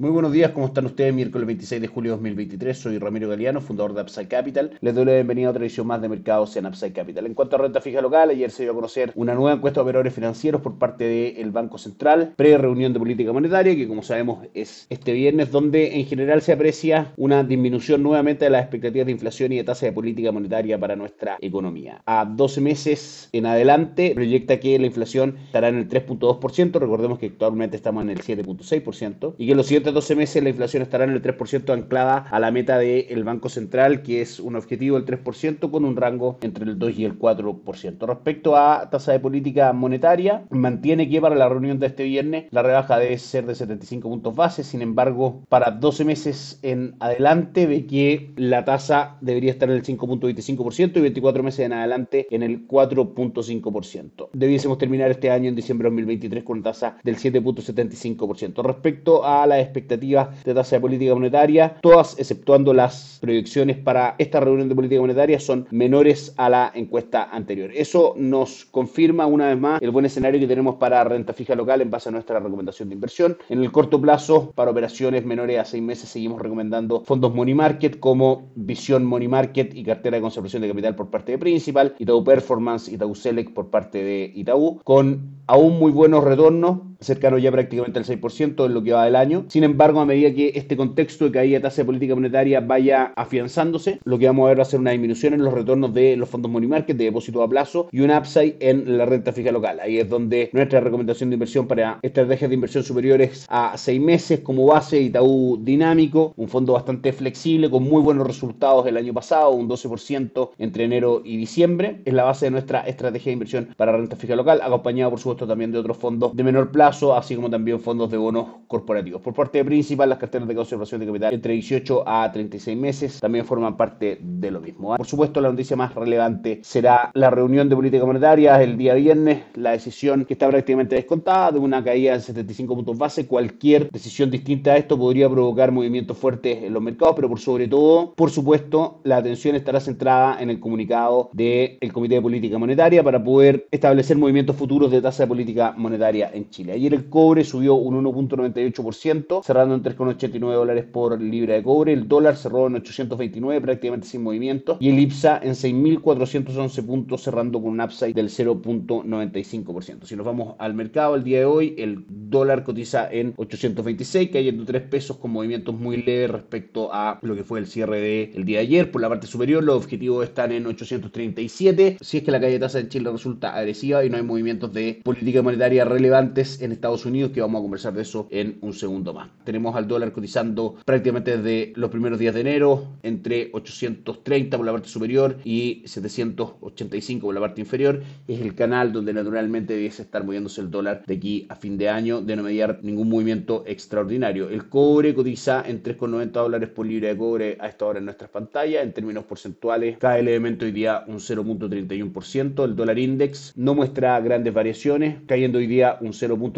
Muy buenos días, ¿cómo están ustedes? Miércoles 26 de julio de 2023, soy Ramiro Galeano, fundador de Upside Capital. Les doy la bienvenida a otra edición más de mercados en Upside Capital. En cuanto a renta fija local, ayer se dio a conocer una nueva encuesta de operadores financieros por parte del Banco Central, pre-reunión de política monetaria, que como sabemos es este viernes, donde en general se aprecia una disminución nuevamente de las expectativas de inflación y de tasa de política monetaria para nuestra economía. A 12 meses en adelante, proyecta que la inflación estará en el 3.2%, recordemos que actualmente estamos en el 7.6%, y que los siguientes 12 meses la inflación estará en el 3% anclada a la meta del Banco Central, que es un objetivo del 3% con un rango entre el 2 y el 4%. Respecto a tasa de política monetaria, mantiene que para la reunión de este viernes la rebaja debe ser de 75 puntos base, sin embargo, para 12 meses en adelante ve que la tasa debería estar en el 5.25% y 24 meses en adelante en el 4.5%. Debiésemos terminar este año en diciembre de 2023 con tasa del 7.75%. Respecto a la expectativas de tasa de política monetaria, todas exceptuando las proyecciones para esta reunión de política monetaria son menores a la encuesta anterior. Eso nos confirma una vez más el buen escenario que tenemos para renta fija local en base a nuestra recomendación de inversión. En el corto plazo, para operaciones menores a seis meses, seguimos recomendando fondos money market como Visión Money Market y cartera de conservación de capital por parte de Principal, Itaú Performance, Itaú Select por parte de Itaú, con aún muy buenos retornos, cercano ya prácticamente al 6% en lo que va del año. Sin embargo, a medida que este contexto de caída de tasa de política monetaria vaya afianzándose, lo que vamos a ver va a ser una disminución en los retornos de los fondos money market de depósito a plazo y un upside en la renta fija local. Ahí es donde nuestra recomendación de inversión para estrategias de inversión superiores a 6 meses como base Itaú Dinámico, un fondo bastante flexible con muy buenos resultados el año pasado, un 12% entre enero y diciembre, es la base de nuestra estrategia de inversión para renta fija local, acompañado por supuesto también de otros fondos de menor plazo, así como también fondos de bonos corporativos. Por parte de Principal, las carteras de conservación de capital entre 18 a 36 meses también forman parte de lo mismo. ¿ah? Por supuesto, la noticia más relevante será la reunión de política monetaria el día viernes, la decisión que está prácticamente descontada de una caída de 75 puntos base. Cualquier decisión distinta a esto podría provocar movimientos fuertes en los mercados, pero por sobre todo, por supuesto, la atención estará centrada en el comunicado del Comité de Política Monetaria para poder establecer movimientos futuros de tasa de política monetaria en Chile. Ayer el cobre subió un 1.98%, cerrando en 3,89 dólares por libra de cobre. El dólar cerró en 829, prácticamente sin movimiento. Y el IPSA en 6.411 puntos, cerrando con un upside del 0.95%. Si nos vamos al mercado el día de hoy, el dólar cotiza en 826, cayendo 3 pesos con movimientos muy leves respecto a lo que fue el cierre del día de ayer. Por la parte superior, los objetivos están en 837. Si es que la calle de tasa en Chile resulta agresiva y no hay movimientos de política monetaria relevantes Estados Unidos, que vamos a conversar de eso en un segundo más. Tenemos al dólar cotizando prácticamente desde los primeros días de enero entre 830 por la parte superior y 785 por la parte inferior. Es el canal donde naturalmente debiese estar moviéndose el dólar de aquí a fin de año de no mediar ningún movimiento extraordinario. El cobre cotiza en 3,90 dólares por libra de cobre a esta hora en nuestras pantallas. En términos porcentuales, cae levemente hoy día un 0.31%. El dólar index no muestra grandes variaciones, cayendo hoy día un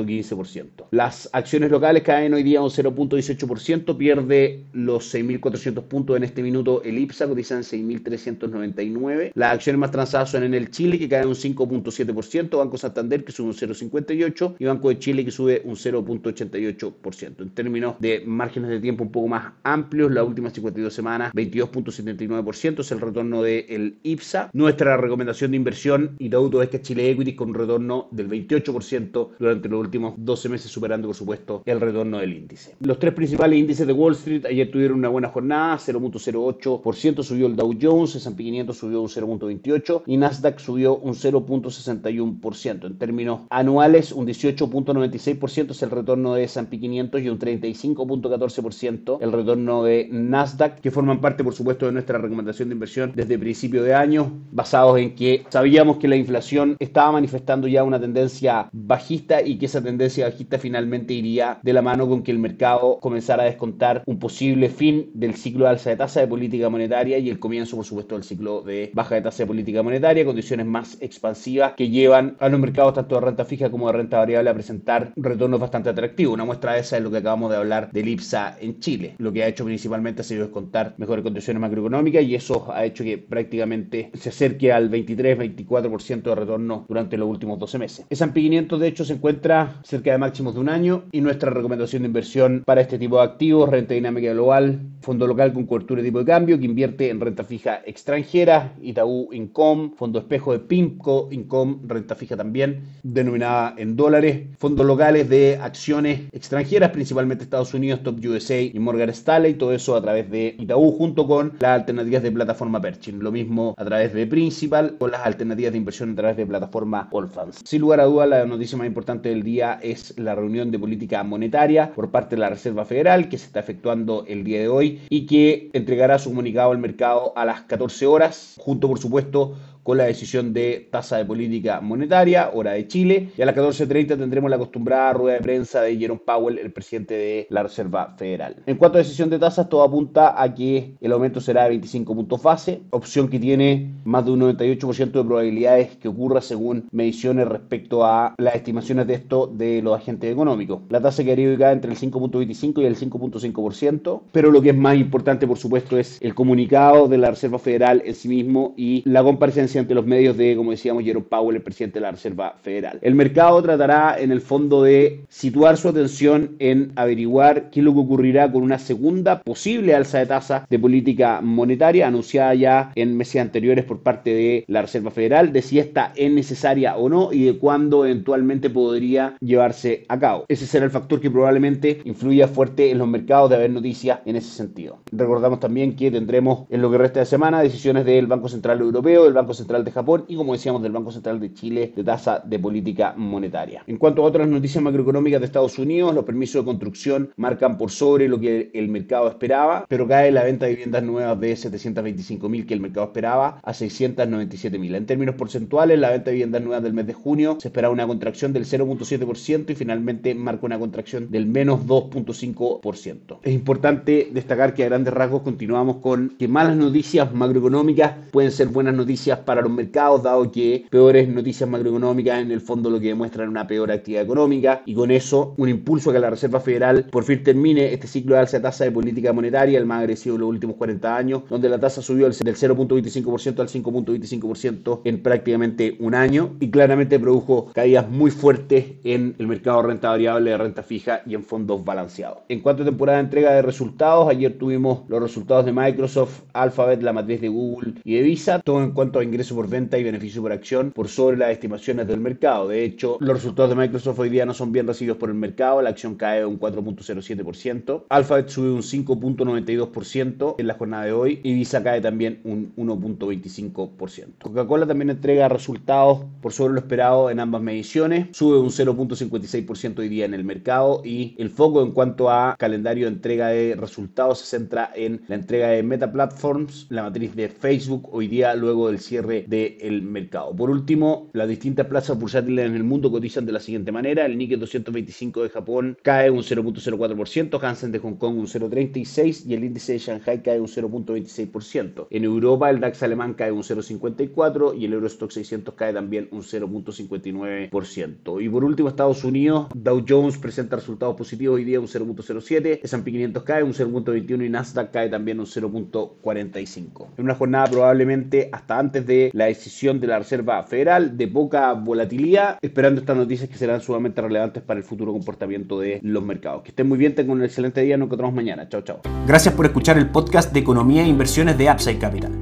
0.15%. Las acciones locales caen hoy día un 0.18%, pierde los 6.400 puntos en este minuto el IPSA, cotiza en 6.399. Las acciones más transadas son en el Chile, que cae un 5.7%, Banco Santander, que sube un 0.58%, y Banco de Chile, que sube un 0.88%. En términos de márgenes de tiempo un poco más amplios, las últimas 52 semanas, 22.79% es el retorno del IPSA. Nuestra recomendación de inversión, y todo es que Chile Equity con un retorno del 28% durante los últimos 12 meses, superando por supuesto el retorno del índice. Los tres principales índices de Wall Street ayer tuvieron una buena jornada, 0.08% subió el Dow Jones, S&P 500 subió un 0.28% y Nasdaq subió un 0.61%. En términos anuales, un 18.96% es el retorno de S&P 500 y un 35.14% el retorno de Nasdaq, que forman parte por supuesto de nuestra recomendación de inversión desde principio de año, basados en que sabíamos que la inflación estaba manifestando ya una tendencia bajista y que esa esa tendencia bajista finalmente iría de la mano con que el mercado comenzara a descontar un posible fin del ciclo de alza de tasa de política monetaria y el comienzo, por supuesto, del ciclo de baja de tasa de política monetaria, condiciones más expansivas que llevan a los mercados tanto de renta fija como de renta variable a presentar retornos bastante atractivos. Una muestra de esa es lo que acabamos de hablar del IPSA en Chile. Lo que ha hecho principalmente ha sido descontar mejores condiciones macroeconómicas y eso ha hecho que prácticamente se acerque al 23-24% de retorno durante los últimos 12 meses. S&P 500 de hecho se encuentra cerca de máximos de un año y nuestra recomendación de inversión para este tipo de activos, renta dinámica global, fondo local con cobertura de tipo de cambio que invierte en renta fija extranjera, Itaú Income, fondo espejo de PIMCO Income, renta fija también, denominada en dólares, fondos locales de acciones extranjeras, principalmente Estados Unidos, Top USA y Morgan Stanley, todo eso a través de Itaú junto con las alternativas de plataforma Perchin, lo mismo a través de Principal o las alternativas de inversión a través de plataforma Allfunds. Sin lugar a dudas, la noticia más importante del día es la reunión de política monetaria por parte de la Reserva Federal que se está efectuando el día de hoy y que entregará su comunicado al mercado a las 14 horas, junto por supuesto con la decisión de tasa de política monetaria, hora de Chile, y a las 14.30 tendremos la acostumbrada rueda de prensa de Jerome Powell, el presidente de la Reserva Federal. En cuanto a decisión de tasas, todo apunta a que el aumento será de 25 puntos base, opción que tiene más de un 98% de probabilidades que ocurra según mediciones respecto a las estimaciones de esto de los agentes económicos. La tasa quedaría ubicada entre el 5.25 y el 5.5%, pero lo que es más importante, por supuesto, es el comunicado de la Reserva Federal en sí mismo y la comparecencia ante los medios de, como decíamos, Jerome Powell, el presidente de la Reserva Federal. El mercado tratará en el fondo de situar su atención en averiguar qué es lo que ocurrirá con una segunda posible alza de tasa de política monetaria anunciada ya en meses anteriores por parte de la Reserva Federal, de si esta es necesaria o no y de cuándo eventualmente podría llevarse a cabo. Ese será el factor que probablemente influya fuerte en los mercados de haber noticias en ese sentido. Recordamos también que tendremos en lo que resta de semana decisiones del Banco Central Europeo, del Banco Central de Japón y, como decíamos, del Banco Central de Chile de tasa de política monetaria. En cuanto a otras noticias macroeconómicas de Estados Unidos, los permisos de construcción marcan por sobre lo que el mercado esperaba, pero cae la venta de viviendas nuevas de 725 mil que el mercado esperaba a 697 mil. En términos porcentuales, la venta de viviendas nuevas del mes de junio se esperaba una contracción del 0.7% y finalmente marca una contracción del menos 2.5%. Es importante destacar que a grandes rasgos continuamos con que malas noticias macroeconómicas pueden ser buenas noticias para los mercados, dado que peores noticias macroeconómicas en el fondo lo que demuestran una peor actividad económica y con eso un impulso a que la Reserva Federal por fin termine este ciclo de alza de tasa de política monetaria, el más agresivo de los últimos 40 años, donde la tasa subió del 0.25% al 5.25% en prácticamente un año y claramente produjo caídas muy fuertes en el mercado de renta variable, de renta fija y en fondos balanceados. En cuanto a temporada de entrega de resultados, ayer tuvimos los resultados de Microsoft, Alphabet, la matriz de Google y de Visa, todo en cuanto a ingresos ingreso por venta y beneficio por acción por sobre las estimaciones del mercado. De hecho, los resultados de Microsoft hoy día no son bien recibidos por el mercado, la acción cae un 4.07%, Alphabet sube un 5.92% en la jornada de hoy. Y Visa cae también un 1.25%. Coca-Cola también entrega resultados por sobre lo esperado en ambas mediciones, sube un 0.56% hoy día en el mercado. Y el foco en cuanto a calendario de entrega de resultados se centra en la entrega de Meta Platforms, la matriz de Facebook hoy día luego del cierre del mercado. Por último, las distintas plazas bursátiles en el mundo cotizan de la siguiente manera. El Nikkei 225 de Japón cae un 0.04%, Hansen de Hong Kong un 0.36% y el índice de Shanghai cae un 0.26%. En Europa el DAX alemán cae un 0.54% y el Eurostock 600 cae también un 0.59%. Y por último, Estados Unidos, Dow Jones presenta resultados positivos hoy día un 0.07%, S&P 500 cae un 0.21% y Nasdaq cae también un 0.45%. En una jornada probablemente hasta antes la decisión de la Reserva Federal de poca volatilidad, esperando estas noticias que serán sumamente relevantes para el futuro comportamiento de los mercados. Que estén muy bien, tengan un excelente día, nos encontramos mañana. Chao, chao. Gracias por escuchar el podcast de Economía e Inversiones de Upside Capital.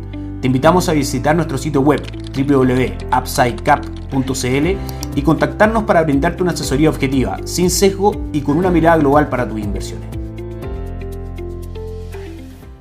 Te invitamos a visitar nuestro sitio web www.upsidecap.cl y contactarnos para brindarte una asesoría objetiva, sin sesgo y con una mirada global para tus inversiones.